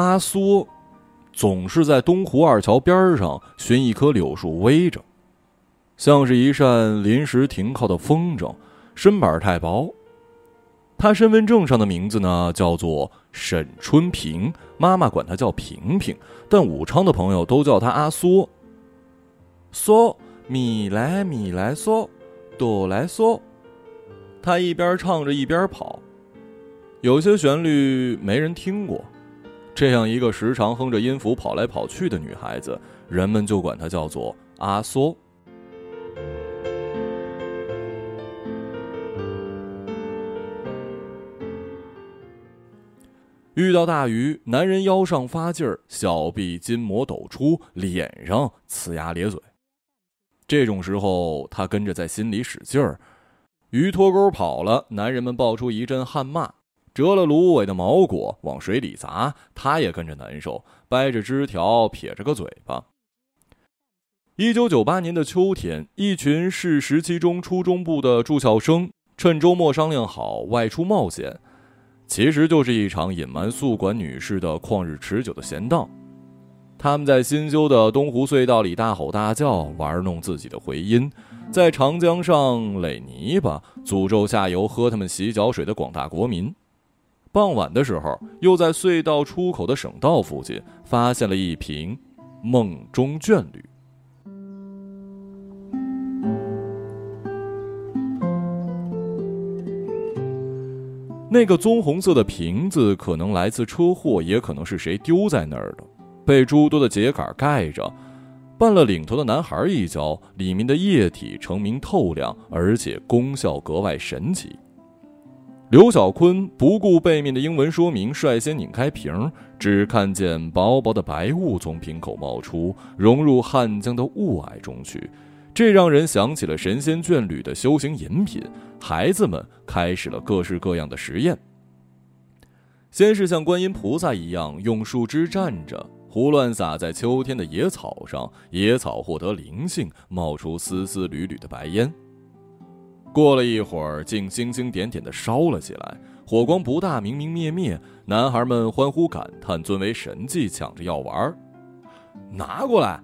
阿梭总是在东湖二桥边上寻一棵柳树偎着，像是一扇临时停靠的风筝，身板太薄。他身份证上的名字呢，叫做沈春平，妈妈管他叫平平，但武昌的朋友都叫他阿梭。嗦米来米来嗦，哆来嗦。他一边唱着一边跑，有些旋律没人听过。这样一个时常哼着音符跑来跑去的女孩子，人们就管她叫做阿梭。遇到大鱼，男人腰上发劲儿，小臂筋膜抖出，脸上呲牙咧嘴。这种时候，他跟着在心里使劲儿。鱼脱钩跑了，男人们爆出一阵汗骂；折了芦苇的毛果往水里砸，他也跟着难受，掰着枝条撇着个嘴巴。一九九八年的秋天，一群市十七中初中部的住校生趁周末商量好外出冒险。其实就是一场隐瞒宿管女士的旷日持久的闲荡。他们在新修的东湖隧道里大吼大叫，玩弄自己的回音，在长江上垒泥巴，诅咒下游喝他们洗脚水的广大国民。傍晚的时候，又在隧道出口的省道附近发现了一瓶梦中眷侣。那个棕红色的瓶子可能来自车祸，也可能是谁丢在那儿的，被诸多的秸秆盖着。绊了领头的男孩一跤，里面的液体澄明透亮，而且功效格外神奇。刘小坤不顾背面的英文说明，率先拧开瓶，只看见薄薄的白雾从瓶口冒出，融入汉江的雾霭中去。这让人想起了神仙眷侣的修行饮品。孩子们开始了各式各样的实验。先是像观音菩萨一样用树枝站着，胡乱撒在秋天的野草上，野草获得灵性，冒出丝丝缕缕的白烟。过了一会儿，竟星星点点的烧了起来，火光不大，明明灭灭。男孩们欢呼感叹，尊为神迹，抢着要玩。拿过来。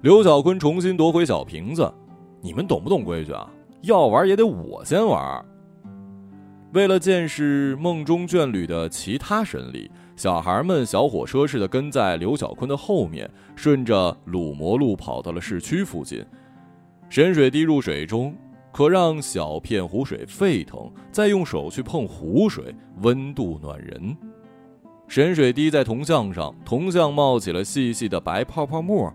刘小坤重新夺回小瓶子，你们懂不懂规矩啊？要玩也得我先玩。为了见识梦中眷侣的其他神力，小孩们小火车似的跟在刘小坤的后面，顺着鲁摩路跑到了市区附近。神水滴入水中，可让小片湖水沸腾，再用手去碰湖水，温度暖人。神水滴在铜像上，铜像冒起了细细的白泡泡沫。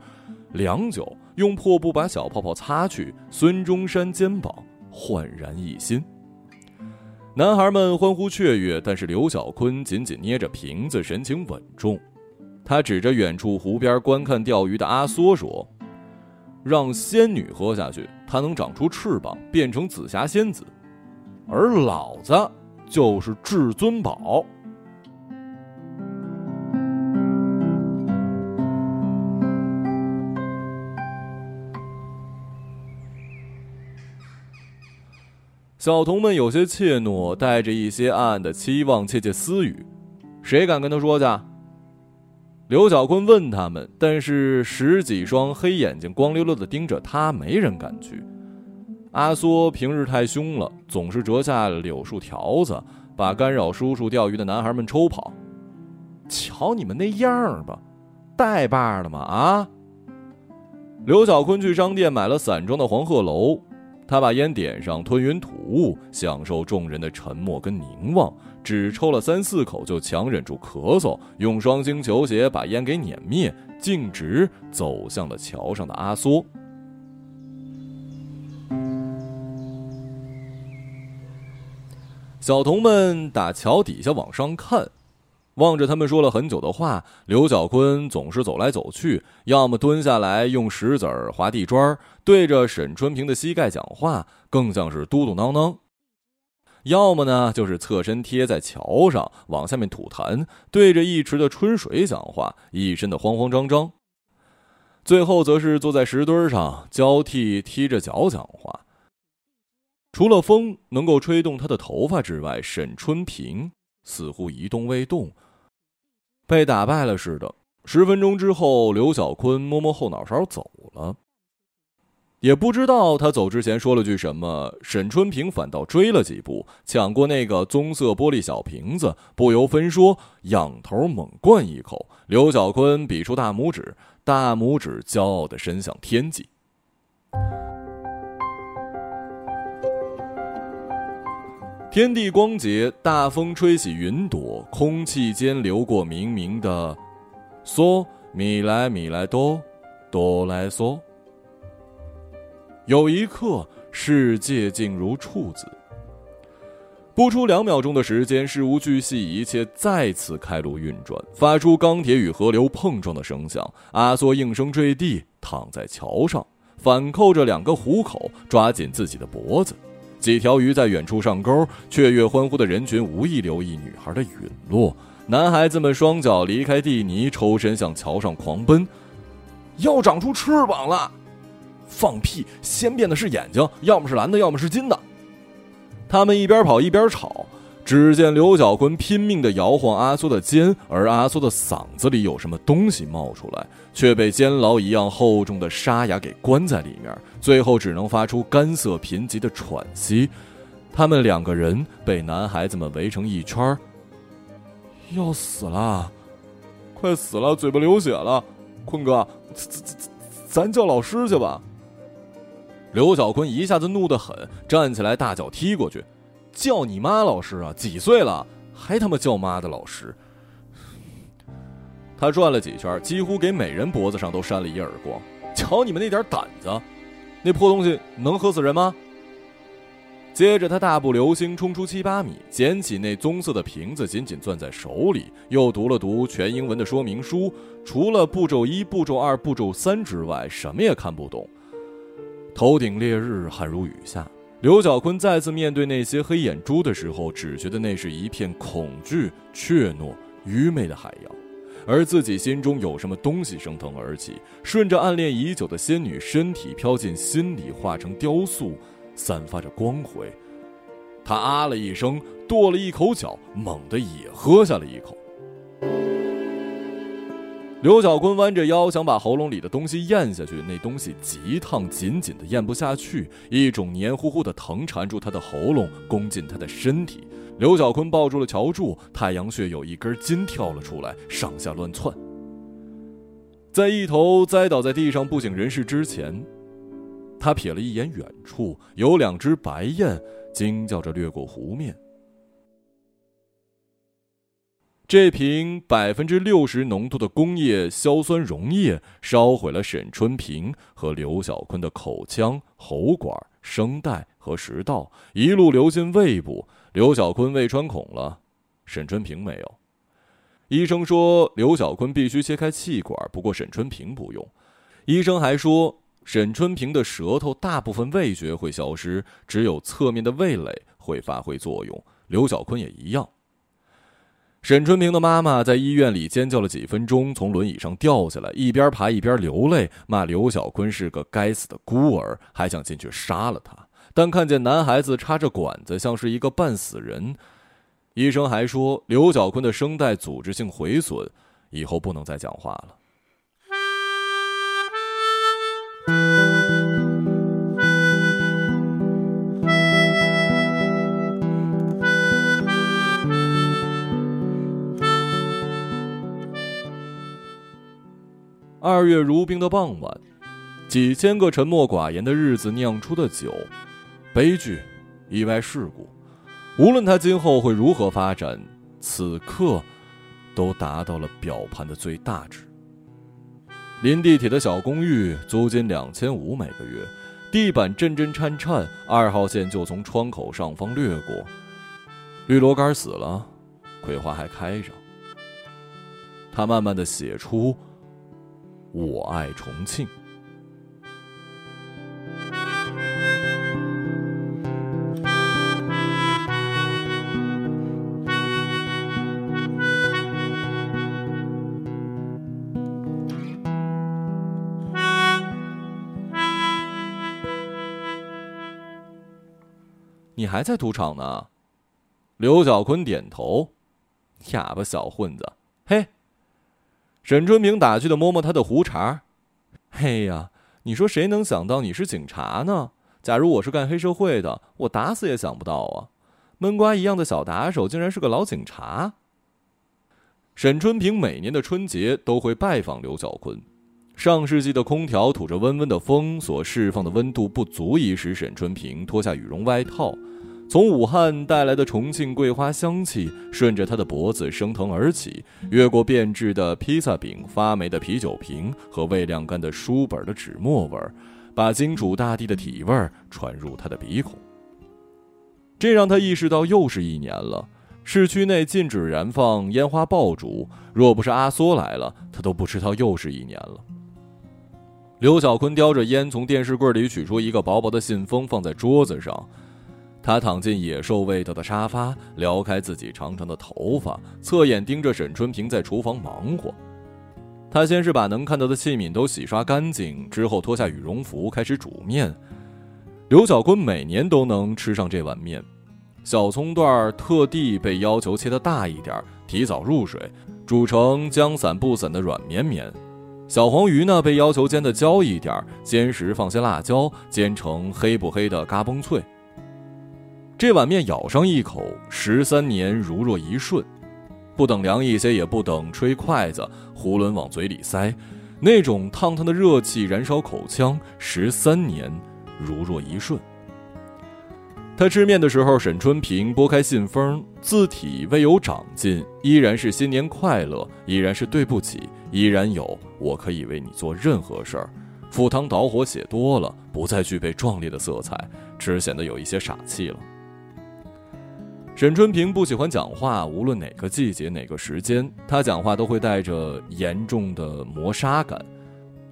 良久，用破布把小泡泡擦去。孙中山肩膀焕然一新。男孩们欢呼雀跃，但是刘小坤紧紧捏着瓶子，神情稳重。他指着远处湖边观看钓鱼的阿梭说：“让仙女喝下去，她能长出翅膀，变成紫霞仙子，而老子就是至尊宝。”小童们有些怯懦，带着一些暗暗的期望，窃窃私语：“谁敢跟他说去？”刘小坤问他们，但是十几双黑眼睛光溜溜的盯着他，没人敢去。阿梭平日太凶了，总是折下柳树条子，把干扰叔叔钓鱼的男孩们抽跑。瞧你们那样吧，带把的吗？啊！刘小坤去商店买了散装的黄鹤楼。他把烟点上，吞云吐雾，享受众人的沉默跟凝望。只抽了三四口，就强忍住咳嗽，用双星球鞋把烟给碾灭，径直走向了桥上的阿梭。小童们打桥底下往上看。望着他们说了很久的话，刘小坤总是走来走去，要么蹲下来用石子儿划地砖，对着沈春平的膝盖讲话，更像是嘟嘟囔囔；要么呢，就是侧身贴在桥上往下面吐痰，对着一池的春水讲话，一身的慌慌张张；最后则是坐在石墩上交替踢着脚讲话。除了风能够吹动他的头发之外，沈春平似乎一动未动。被打败了似的。十分钟之后，刘小坤摸摸后脑勺走了。也不知道他走之前说了句什么，沈春平反倒追了几步，抢过那个棕色玻璃小瓶子，不由分说，仰头猛灌一口。刘小坤比出大拇指，大拇指骄傲的伸向天际。天地光洁，大风吹起云朵，空气间流过明明的嗦米来米来哆哆来嗦。有一刻，世界静如处子。不出两秒钟的时间，事无巨细，一切再次开路运转，发出钢铁与河流碰撞的声响。阿梭应声坠地，躺在桥上，反扣着两个虎口，抓紧自己的脖子。几条鱼在远处上钩，雀跃欢呼的人群无意留意女孩的陨落。男孩子们双脚离开地泥，抽身向桥上狂奔。要长出翅膀了！放屁！先变的是眼睛，要么是蓝的，要么是金的。他们一边跑一边吵。只见刘小坤拼命地摇晃阿苏的肩，而阿苏的嗓子里有什么东西冒出来，却被监牢一样厚重的沙哑给关在里面，最后只能发出干涩贫瘠的喘息。他们两个人被男孩子们围成一圈要死了，快死了，嘴巴流血了，坤哥，咱咱咱叫老师去吧。刘小坤一下子怒得很，站起来大脚踢过去。叫你妈老师啊！几岁了还他妈叫妈的老师？他转了几圈，几乎给每人脖子上都扇了一耳光。瞧你们那点胆子，那破东西能喝死人吗？接着他大步流星冲出七八米，捡起那棕色的瓶子，紧紧攥在手里，又读了读全英文的说明书，除了步骤一、步骤二、步骤三之外，什么也看不懂。头顶烈日，汗如雨下。刘小坤再次面对那些黑眼珠的时候，只觉得那是一片恐惧、怯懦、愚昧的海洋，而自己心中有什么东西升腾而起，顺着暗恋已久的仙女身体飘进心里，化成雕塑，散发着光辉。他啊了一声，跺了一口脚，猛地也喝下了一口。刘小坤弯着腰想把喉咙里的东西咽下去，那东西极烫，紧紧的咽不下去，一种黏糊糊的疼缠住他的喉咙，攻进他的身体。刘小坤抱住了乔柱，太阳穴有一根筋跳了出来，上下乱窜。在一头栽倒在地上不省人事之前，他瞥了一眼远处，有两只白雁惊叫着掠过湖面。这瓶百分之六十浓度的工业硝酸溶液烧毁了沈春平和刘小坤的口腔、喉管、声带和食道，一路流进胃部。刘小坤胃穿孔了，沈春平没有。医生说刘小坤必须切开气管，不过沈春平不用。医生还说沈春平的舌头大部分味觉会消失，只有侧面的味蕾会发挥作用。刘小坤也一样。沈春平的妈妈在医院里尖叫了几分钟，从轮椅上掉下来，一边爬一边流泪，骂刘小坤是个该死的孤儿，还想进去杀了他。但看见男孩子插着管子，像是一个半死人。医生还说，刘小坤的声带组织性毁损，以后不能再讲话了。二月如冰的傍晚，几千个沉默寡言的日子酿出的酒，悲剧、意外事故，无论他今后会如何发展，此刻都达到了表盘的最大值。临地铁的小公寓租金两千五每个月，地板震震颤颤，二号线就从窗口上方掠过。绿萝干死了，葵花还开着。他慢慢的写出。我爱重庆。你还在赌场呢？刘小坤点头。哑巴小混子，嘿，沈春平打趣的摸摸他的胡茬：“嘿呀，你说谁能想到你是警察呢？假如我是干黑社会的，我打死也想不到啊！闷瓜一样的小打手，竟然是个老警察。”沈春平每年的春节都会拜访刘小坤。上世纪的空调吐着温温的风，所释放的温度不足以使沈春平脱下羽绒外套。从武汉带来的重庆桂花香气顺着他的脖子升腾而起，越过变质的披萨饼、发霉的啤酒瓶和未晾干的书本的纸墨味儿，把金主大地的体味传入他的鼻孔。这让他意识到又是一年了。市区内禁止燃放烟花爆竹，若不是阿缩来了，他都不知道又是一年了。刘小坤叼着烟，从电视柜里取出一个薄薄的信封，放在桌子上。他躺进野兽味道的沙发，撩开自己长长的头发，侧眼盯着沈春平在厨房忙活。他先是把能看到的器皿都洗刷干净，之后脱下羽绒服开始煮面。刘小坤每年都能吃上这碗面，小葱段特地被要求切得大一点，提早入水，煮成将散不散的软绵绵。小黄鱼呢，被要求煎得焦一点，煎时放些辣椒，煎成黑不黑的嘎嘣脆。这碗面咬上一口，十三年如若一瞬，不等凉一些，也不等吹筷子，囫囵往嘴里塞，那种烫烫的热气燃烧口腔，十三年如若一瞬。他吃面的时候，沈春平拨开信封，字体未有长进，依然是新年快乐，依然是对不起，依然有我可以为你做任何事儿。赴汤蹈火写多了，不再具备壮烈的色彩，只显得有一些傻气了。沈春平不喜欢讲话，无论哪个季节、哪个时间，他讲话都会带着严重的磨砂感。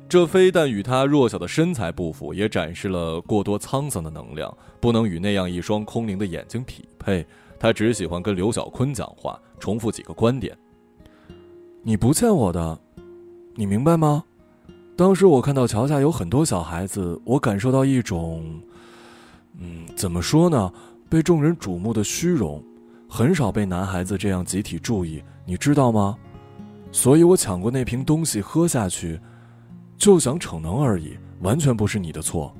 这非但与他弱小的身材不符，也展示了过多沧桑的能量，不能与那样一双空灵的眼睛匹配。他只喜欢跟刘小坤讲话，重复几个观点。你不欠我的，你明白吗？当时我看到桥下有很多小孩子，我感受到一种，嗯，怎么说呢？被众人瞩目的虚荣，很少被男孩子这样集体注意，你知道吗？所以我抢过那瓶东西喝下去，就想逞能而已，完全不是你的错。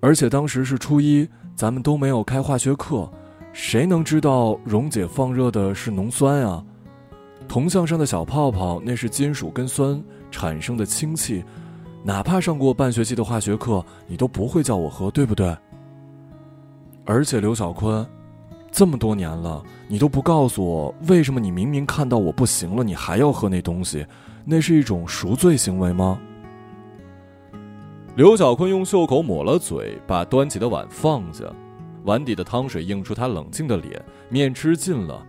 而且当时是初一，咱们都没有开化学课，谁能知道溶解放热的是浓酸啊？铜像上的小泡泡，那是金属跟酸产生的氢气，哪怕上过半学期的化学课，你都不会叫我喝，对不对？而且刘小坤，这么多年了，你都不告诉我为什么？你明明看到我不行了，你还要喝那东西，那是一种赎罪行为吗？刘小坤用袖口抹了嘴，把端起的碗放下，碗底的汤水映出他冷静的脸。面吃尽了，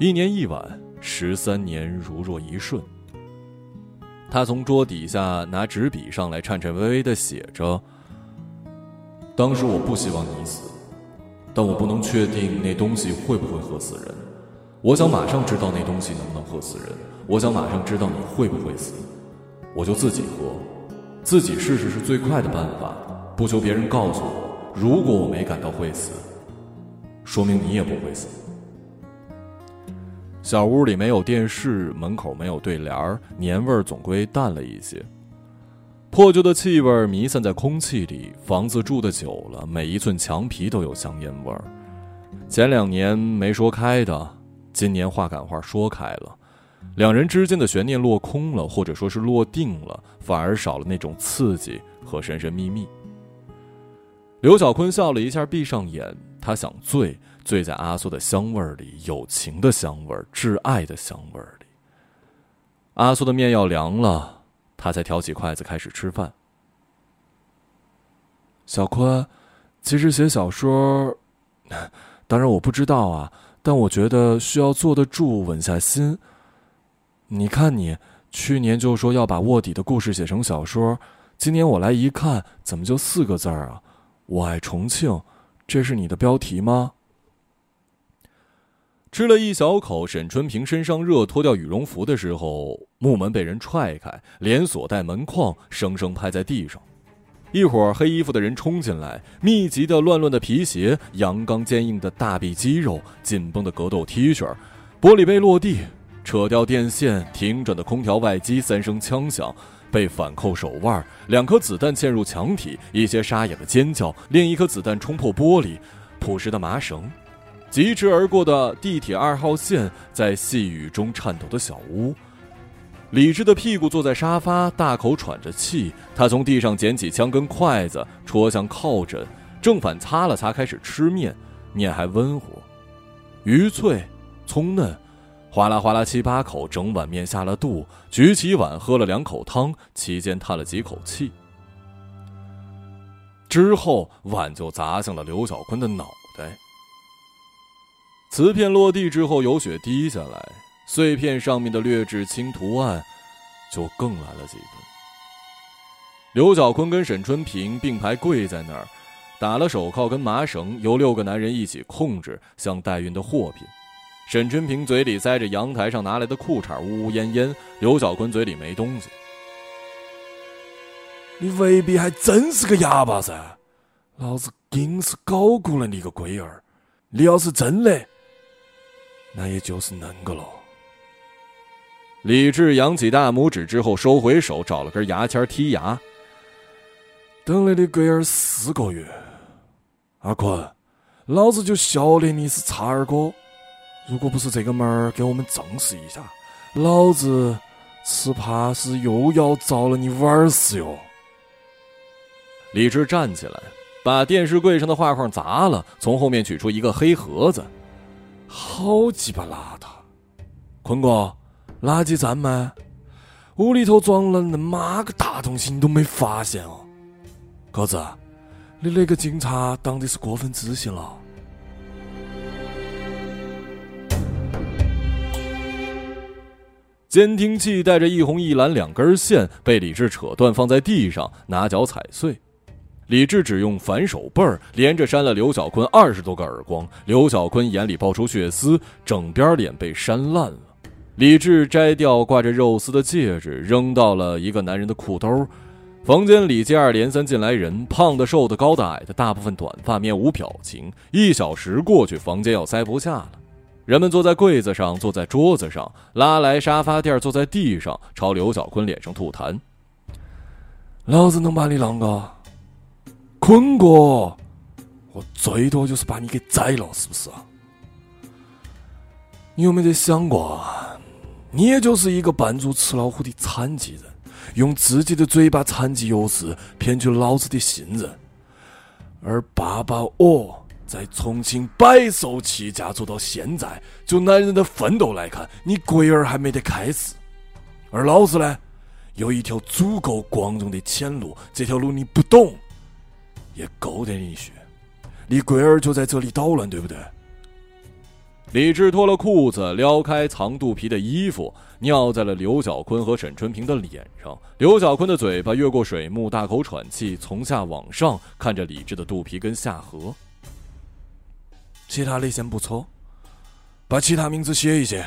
一年一碗，十三年如若一瞬。他从桌底下拿纸笔上来，颤颤巍巍的写着：“当时我不希望你死。”但我不能确定那东西会不会喝死人。我想马上知道那东西能不能喝死人。我想马上知道你会不会死。我就自己喝，自己试试是最快的办法。不求别人告诉我，如果我没感到会死，说明你也不会死。小屋里没有电视，门口没有对联年味儿总归淡了一些。破旧的气味弥散在空气里，房子住的久了，每一寸墙皮都有香烟味儿。前两年没说开的，今年话赶话说开了，两人之间的悬念落空了，或者说是落定了，反而少了那种刺激和神神秘秘。刘小坤笑了一下，闭上眼，他想醉，醉在阿苏的香味儿里，友情的香味儿，挚爱的香味儿里。阿苏的面要凉了。他才挑起筷子开始吃饭。小坤，其实写小说，当然我不知道啊，但我觉得需要坐得住、稳下心。你看你去年就说要把卧底的故事写成小说，今年我来一看，怎么就四个字儿啊？我爱重庆，这是你的标题吗？吃了一小口，沈春平身上热，脱掉羽绒服的时候，木门被人踹开，连锁带门框生生拍在地上。一会儿，黑衣服的人冲进来，密集的、乱乱的皮鞋，阳刚坚硬的大臂肌肉，紧绷的格斗 T 恤，玻璃杯落地，扯掉电线，停转的空调外机，三声枪响，被反扣手腕，两颗子弹嵌入墙体，一些沙哑的尖叫，另一颗子弹冲破玻璃，朴实的麻绳，疾驰而过的地铁二号线，在细雨中颤抖的小屋。李智的屁股坐在沙发，大口喘着气。他从地上捡起枪跟筷子，戳向靠枕，正反擦了擦，开始吃面。面还温乎，鱼脆，葱嫩，哗啦哗啦七八口，整碗面下了肚。举起碗喝了两口汤，期间叹了几口气。之后碗就砸向了刘小坤的脑。瓷片落地之后，有雪滴下来。碎片上面的劣质青图案，就更来了几分。刘小坤跟沈春平并排跪在那儿，打了手铐跟麻绳，由六个男人一起控制，像代运的货品。沈春平嘴里塞着阳台上拿来的裤衩，呜呜咽咽。刘小坤嘴里没东西。你未必还真是个哑巴噻！老子硬是高估了你个龟儿，你要是真的，那也就是恁个喽。李志扬起大拇指之后收回手，找了根牙签剔牙。等了你龟儿四个月，阿坤，老子就晓得你是叉二哥。如果不是这个门儿给我们证实一下，老子只怕是又要遭了你玩死哟。李志站起来，把电视柜上的画框砸了，从后面取出一个黑盒子。好鸡巴邋遢，坤哥。垃圾站吗？屋里头装了那么个大东西，你都没发现哦，哥子，你那个警察当的是过分自信了。监听器带着一红一蓝两根线被李志扯断，放在地上，拿脚踩碎。李治只用反手背儿连着扇了刘小坤二十多个耳光，刘小坤眼里爆出血丝，整边脸被扇烂了。李治摘掉挂着肉丝的戒指，扔到了一个男人的裤兜。房间里接二连三进来人，胖的、瘦的、高的、矮的，大部分短发，面无表情。一小时过去，房间要塞不下了。人们坐在柜子上，坐在桌子上，拉来沙发垫坐在地上，朝刘小坤脸上吐痰。老子能把你啷个？坤哥，我最多就是把你给宰了，是不是？你有没得想过？你也就是一个扮猪吃老虎的残疾人，用自己的嘴巴残疾优势骗取老子的信任，而爸爸我在重庆白手起家做到现在，就男人的奋斗来看，你龟儿还没得开始，而老子呢，有一条足够光荣的前路，这条路你不懂，也够得你学，你龟儿就在这里捣乱，对不对？李治脱了裤子，撩开藏肚皮的衣服，尿在了刘小坤和沈春平的脸上。刘小坤的嘴巴越过水幕，大口喘气，从下往上看着李治的肚皮跟下颌。其他类型不抽，把其他名字写一写。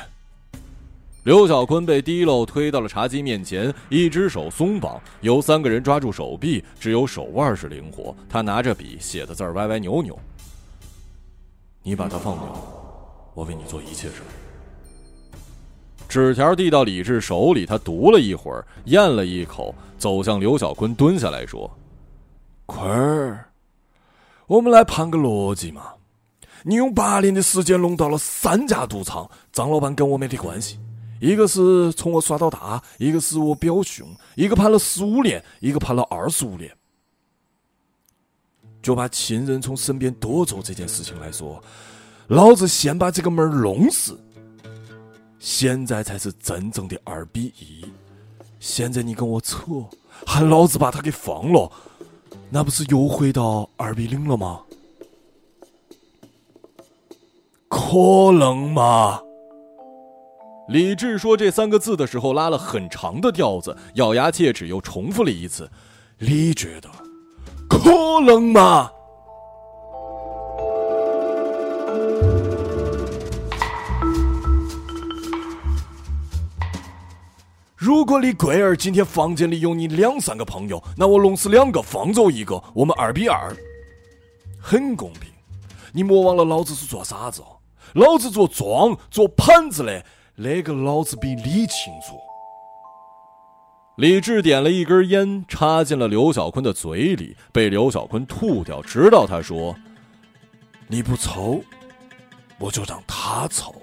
刘小坤被提漏推到了茶几面前，一只手松绑，由三个人抓住手臂，只有手腕是灵活。他拿着笔，写的字歪歪扭扭。你把他放掉。我为你做一切事。纸条递到李治手里，他读了一会儿，咽了一口，走向刘小坤，蹲下来说：“坤儿，我们来盘个逻辑嘛。你用八年的时间弄到了三家赌场，张老板跟我没得关系。一个是从我耍到大，一个是我表兄，一个判了十五年，一个判了二十五年。就把亲人从身边夺走这件事情来说。”老子先把这个门弄死，现在才是真正的二比一。现在你跟我扯，喊老子把他给放了，那不是又回到二比零了吗？可能吗？李治说这三个字的时候拉了很长的调子，咬牙切齿，又重复了一次。你觉得可能吗？如果你龟儿今天房间里有你两三个朋友，那我弄死两个，放走一个，我们二比二，很公平。你莫忘了，老子是做啥子哦？老子做庄、做盘子的，那个老子比你清楚。李治点了一根烟，插进了刘小坤的嘴里，被刘小坤吐掉，直到他说：“你不抽，我就让他抽。”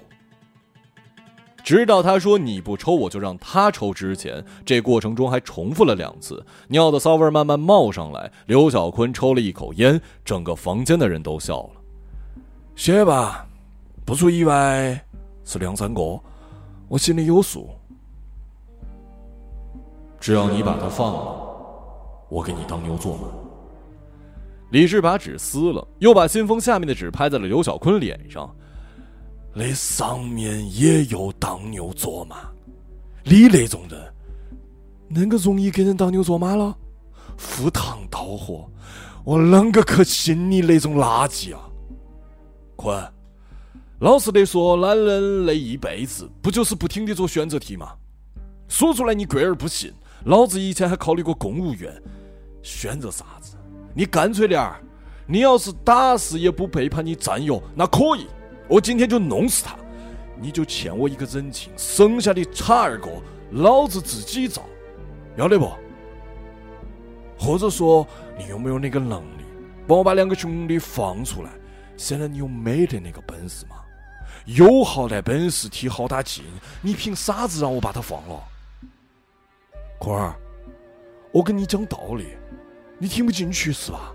直到他说“你不抽，我就让他抽”之前，这过程中还重复了两次。尿的骚味慢慢冒上来，刘小坤抽了一口烟，整个房间的人都笑了。写吧，不出意外是两三个，我心里有数。只要你把他放了，我给你当牛做马。李治把纸撕了，又把信封下面的纸拍在了刘小坤脸上。那上面也有当牛做马，你那种人，恁个容易给人当牛做马了？赴汤蹈火，我啷个可信你那种垃圾啊！坤，老实的说，男人那一辈子不就是不停的做选择题吗？说出来你贵而不信。老子以前还考虑过公务员，选择啥子？你干脆点儿，你要是打死也不背叛你战友，那可以。我今天就弄死他，你就欠我一个人情，剩下的差二个，老子自己造，要得不？或者说，你有没有那个能力，帮我把两个兄弟放出来？现在你有没得那个本事吗？有好歹本事，提好大劲，你凭啥子让我把他放了？坤儿，我跟你讲道理，你听不进去是吧？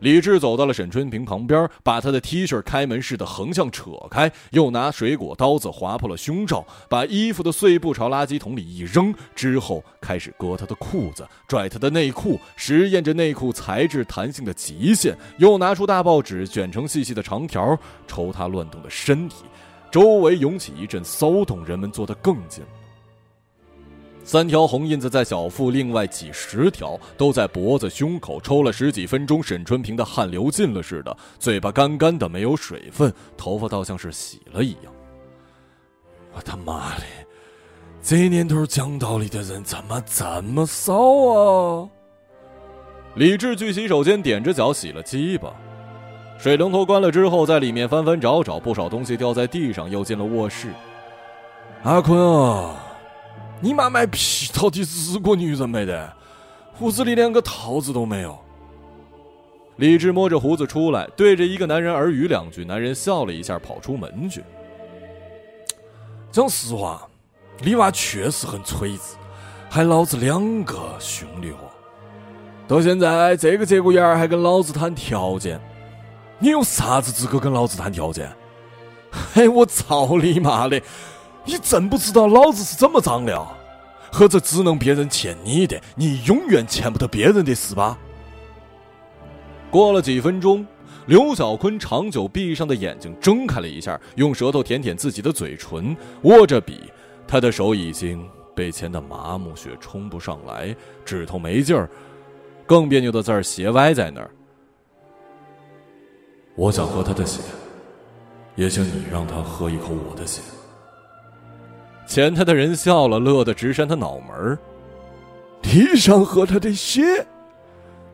李志走到了沈春平旁边，把他的 T 恤开门似的横向扯开，又拿水果刀子划破了胸罩，把衣服的碎布朝垃圾桶里一扔，之后开始割他的裤子，拽他的内裤，实验着内裤材质弹性的极限，又拿出大报纸卷成细细的长条，抽他乱动的身体，周围涌起一阵骚动，人们坐得更近。三条红印子在小腹，另外几十条都在脖子、胸口。抽了十几分钟，沈春平的汗流尽了似的，嘴巴干干的，没有水分，头发倒像是洗了一样。我他妈的，这年头讲道理的人怎么这么骚啊？李治去洗手间，踮着脚洗了鸡巴，水龙头关了之后，在里面翻翻找找，不少东西掉在地上，又进了卧室。阿坤啊！你妈卖批到底是个女人没得？胡子里连个桃子都没有。李治摸着胡子出来，对着一个男人耳语两句，男人笑了一下，跑出门去。讲实话，你娃确实很锤子，还老子两个兄弟伙，到现在这个节骨眼儿还跟老子谈条件，你有啥子资格跟老子谈条件？嘿，我操你妈的！你真不知道老子是怎么脏的，或者只能别人欠你的，你永远欠不得别人的是吧？过了几分钟，刘小坤长久闭上的眼睛睁开了一下，用舌头舔舔自己的嘴唇，握着笔，他的手已经被牵得麻木，血冲不上来，指头没劲儿，更别扭的字儿斜歪在那儿。我想喝他的血，也请你让他喝一口我的血。前台的人笑了，乐得直扇他脑门儿。你想喝他的血？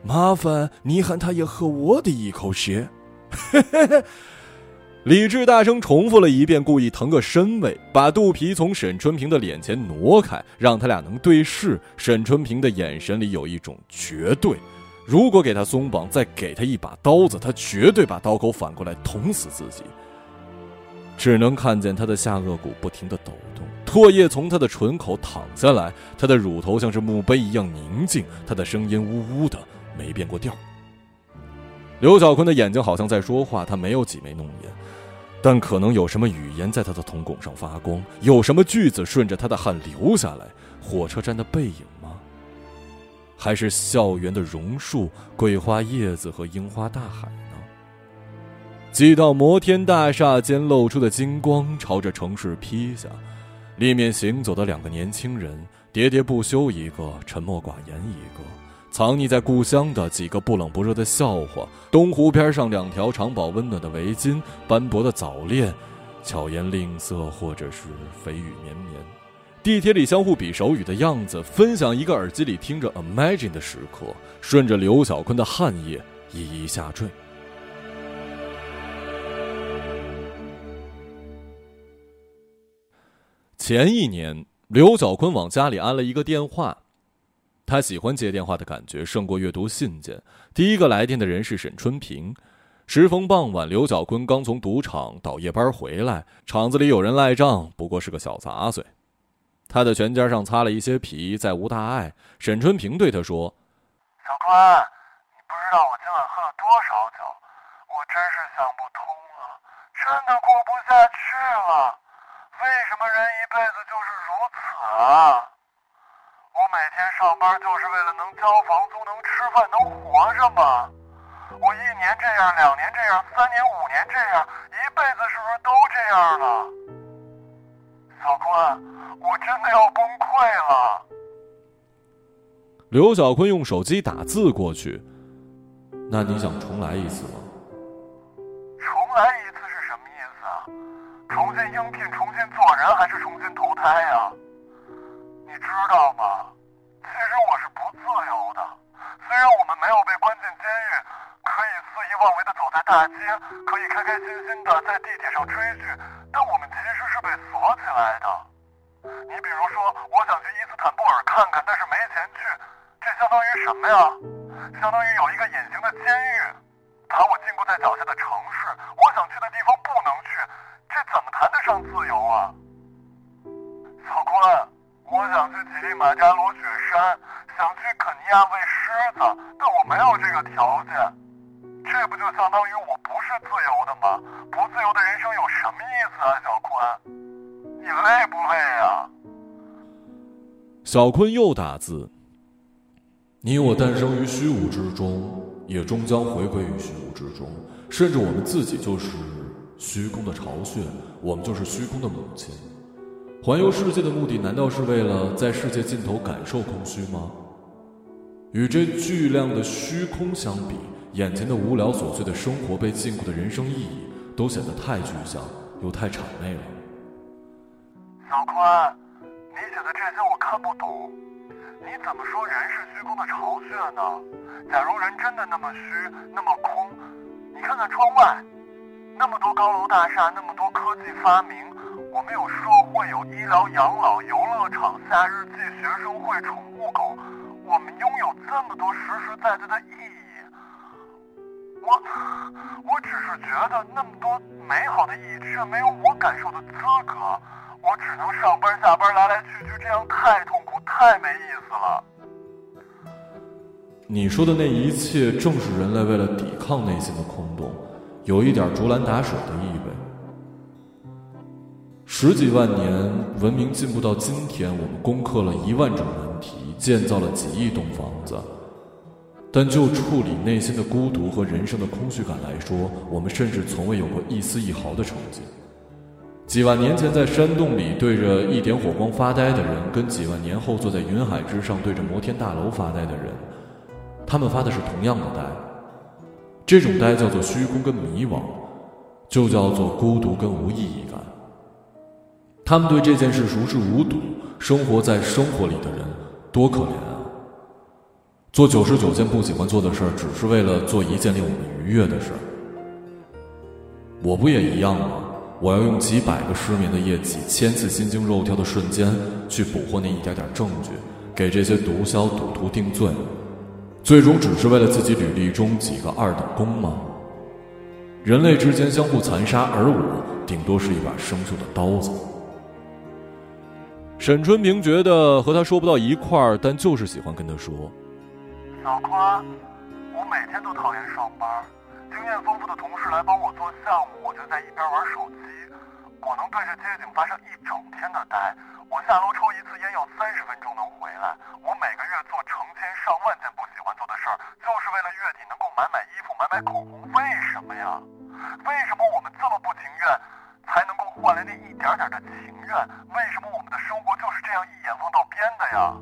麻烦你喊他也喝我的一口血。李治大声重复了一遍，故意腾个身位，把肚皮从沈春平的脸前挪开，让他俩能对视。沈春平的眼神里有一种绝对，如果给他松绑，再给他一把刀子，他绝对把刀口反过来捅死自己。只能看见他的下颚骨不停的抖。唾液从他的唇口淌下来，他的乳头像是墓碑一样宁静，他的声音呜呜的，没变过调。刘小坤的眼睛好像在说话，他没有挤眉弄眼，但可能有什么语言在他的瞳孔上发光，有什么句子顺着他的汗流下来。火车站的背影吗？还是校园的榕树、桂花叶子和樱花大海呢？几道摩天大厦间露出的金光朝着城市劈下。里面行走的两个年轻人，喋喋不休一个，沉默寡言一个，藏匿在故乡的几个不冷不热的笑话，东湖边上两条长保温暖的围巾，斑驳的早恋，巧言令色或者是蜚语绵绵，地铁里相互比手语的样子，分享一个耳机里听着 Imagine 的时刻，顺着刘小坤的汗液一一下坠。前一年，刘小坤往家里安了一个电话。他喜欢接电话的感觉，胜过阅读信件。第一个来电的人是沈春平。时逢傍晚，刘小坤刚从赌场倒夜班回来，厂子里有人赖账，不过是个小杂碎。他的拳尖上擦了一些皮，再无大碍。沈春平对他说：“小坤，你不知道我今晚喝了多少酒，我真是想不通了，真的过不下去了。为什么人一辈子就是如此啊？我每天上班就是为了能交房租、能吃饭、能活着吗？我一年这样，两年这样，三年、五年这样，一辈子是不是都这样了？小坤。”我真的要崩溃了。刘小坤用手机打字过去。那你想重来一次吗？新投胎呀？你知道吗？其实我是不自由的。虽然我们没有被关进监狱，可以肆意妄为的走在大街，可以开开心心的在地铁上追剧，但我们其实是被锁起来的。你比如说，我想去伊斯坦布尔看看，但是没钱去，这相当于什么呀？相当于有一个隐形的监狱，马加罗雪山，想去肯尼亚喂狮子，但我没有这个条件，这不就相当于我不是自由的吗？不自由的人生有什么意思啊，小坤？你累不累呀？小坤又打字。你我诞生于虚无之中，也终将回归于虚无之中。甚至我们自己就是虚空的巢穴，我们就是虚空的母亲。环游世界的目的，难道是为了在世界尽头感受空虚吗？与这巨量的虚空相比，眼前的无聊琐碎的生活，被禁锢的人生意义，都显得太具象，又太谄媚了。小坤，你写的这些我看不懂，你怎么说人是虚空的巢穴呢？假如人真的那么虚，那么空，你看看窗外，那么多高楼大厦，那么多科技发明，我们有社会，有医疗、养老、游乐场、夏日祭、学生会、宠物狗，我们拥有这么多实实在在的意义。我，我只是觉得那么多美好的意义，却没有我感受的资格。我只能上班下班来来去去，这样太痛苦，太没意思了。你说的那一切，正是人类为了抵抗内心的空洞，有一点竹篮打水的意。十几万年文明进步到今天，我们攻克了一万种难题，建造了几亿栋房子，但就处理内心的孤独和人生的空虚感来说，我们甚至从未有过一丝一毫的成绩。几万年前在山洞里对着一点火光发呆的人，跟几万年后坐在云海之上对着摩天大楼发呆的人，他们发的是同样的呆。这种呆叫做虚空跟迷惘，就叫做孤独跟无意义感。他们对这件事熟视无睹，生活在生活里的人多可怜啊！做九十九件不喜欢做的事儿，只是为了做一件令我们愉悦的事儿。我不也一样吗？我要用几百个失眠的夜，几千次心惊肉跳的瞬间，去捕获那一点点证据，给这些毒枭赌徒定罪，最终只是为了自己履历中几个二等功吗？人类之间相互残杀，而我顶多是一把生锈的刀子。沈春平觉得和他说不到一块儿，但就是喜欢跟他说。小坤，我每天都讨厌上班。经验丰富的同事来帮我做项目，我就在一边玩手机。我能对着街景发上一整天的呆。我下楼抽一次烟要三十分钟能回来。我每个月做成千上万件不喜欢做的事儿，就是为了月底能够买买衣服、买买口红。为什么呀？为什么我们这么不情愿，才能够换来那一点点的情愿？为什么我们的生活就是这样一眼望到边的呀？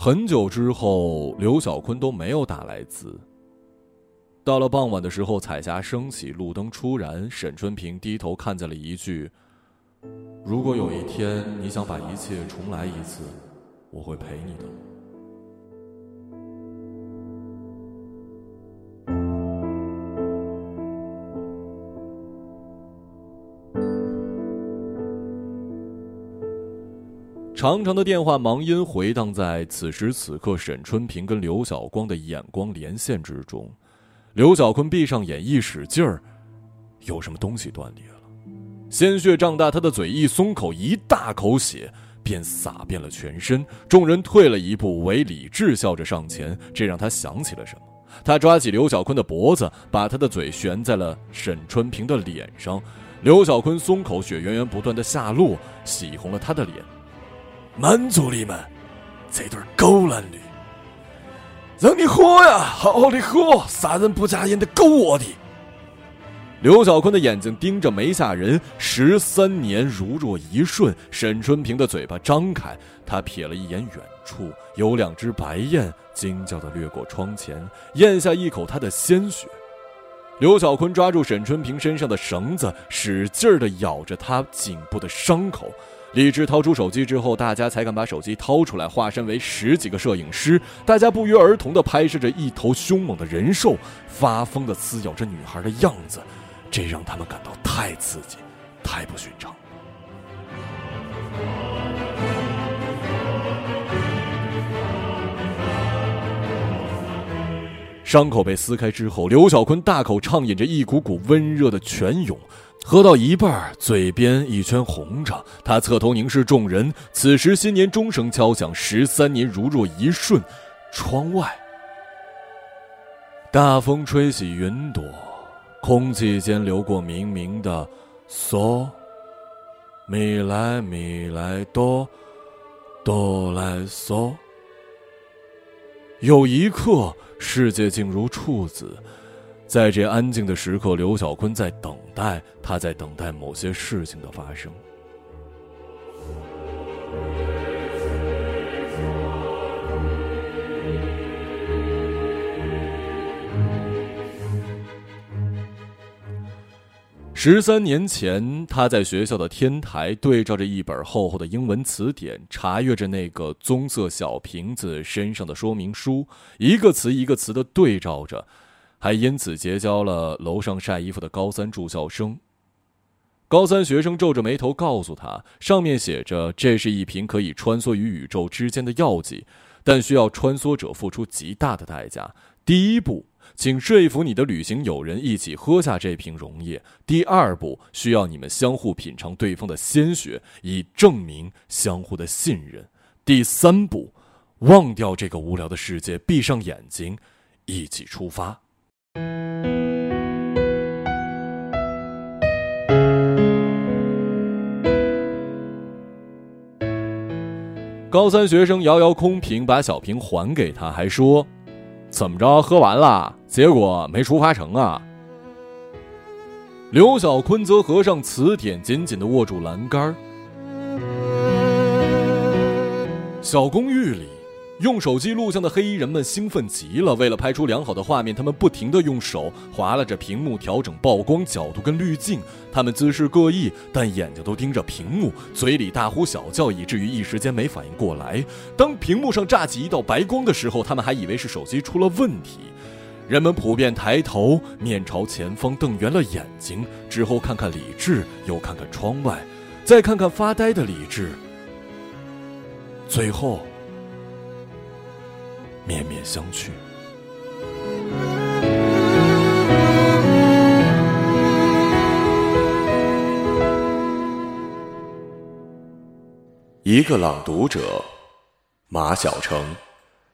很久之后，刘小坤都没有打来字。到了傍晚的时候，彩霞升起，路灯初燃，沈春平低头看见了一句：“如果有一天你想把一切重来一次，我会陪你的。长长的电话忙音回荡在此时此刻沈春平跟刘晓光的眼光连线之中。刘小坤闭上眼，一使劲儿，有什么东西断裂了，鲜血胀大，他的嘴一松口，一大口血便洒遍了全身。众人退了一步，唯李智笑着上前，这让他想起了什么。他抓起刘小坤的脖子，把他的嘴悬在了沈春平的脸上。刘小坤松口，血源源不断的下落，洗红了他的脸。满足你们这对狗男女，让你活呀，好好的活！杀人不眨眼的狗窝的。刘小坤的眼睛盯着梅下人，十三年如若一瞬。沈春平的嘴巴张开，他瞥了一眼远处，有两只白雁惊叫的掠过窗前，咽下一口他的鲜血。刘小坤抓住沈春平身上的绳子，使劲儿的咬着他颈部的伤口。李智掏出手机之后，大家才敢把手机掏出来，化身为十几个摄影师，大家不约而同地拍摄着一头凶猛的人兽发疯地撕咬着女孩的样子，这让他们感到太刺激，太不寻常。伤口被撕开之后，刘小坤大口畅饮着一股股温热的泉涌。喝到一半，嘴边一圈红着，他侧头凝视众人。此时，新年钟声敲响，十三年如若一瞬。窗外，大风吹起云朵，空气间流过明明的嗦，咪来咪来哆，哆来嗦。有一刻，世界竟如处子。在这安静的时刻，刘小坤在等待，他在等待某些事情的发生。十三年前，他在学校的天台对照着一本厚厚的英文词典，查阅着那个棕色小瓶子身上的说明书，一个词一个词的对照着。还因此结交了楼上晒衣服的高三住校生。高三学生皱着眉头告诉他，上面写着这是一瓶可以穿梭于宇宙之间的药剂，但需要穿梭者付出极大的代价。第一步，请说服你的旅行友人一起喝下这瓶溶液；第二步，需要你们相互品尝对方的鲜血，以证明相互的信任；第三步，忘掉这个无聊的世界，闭上眼睛，一起出发。高三学生摇摇空瓶，把小瓶还给他，还说：“怎么着，喝完了？结果没出发成啊？”刘小坤则合上词典，紧紧的握住栏杆。小公寓里。用手机录像的黑衣人们兴奋极了。为了拍出良好的画面，他们不停地用手划拉着屏幕，调整曝光角度跟滤镜。他们姿势各异，但眼睛都盯着屏幕，嘴里大呼小叫，以至于一时间没反应过来。当屏幕上炸起一道白光的时候，他们还以为是手机出了问题。人们普遍抬头，面朝前方，瞪圆了眼睛，之后看看李智，又看看窗外，再看看发呆的李智，最后。面面相觑。一个朗读者，马晓成。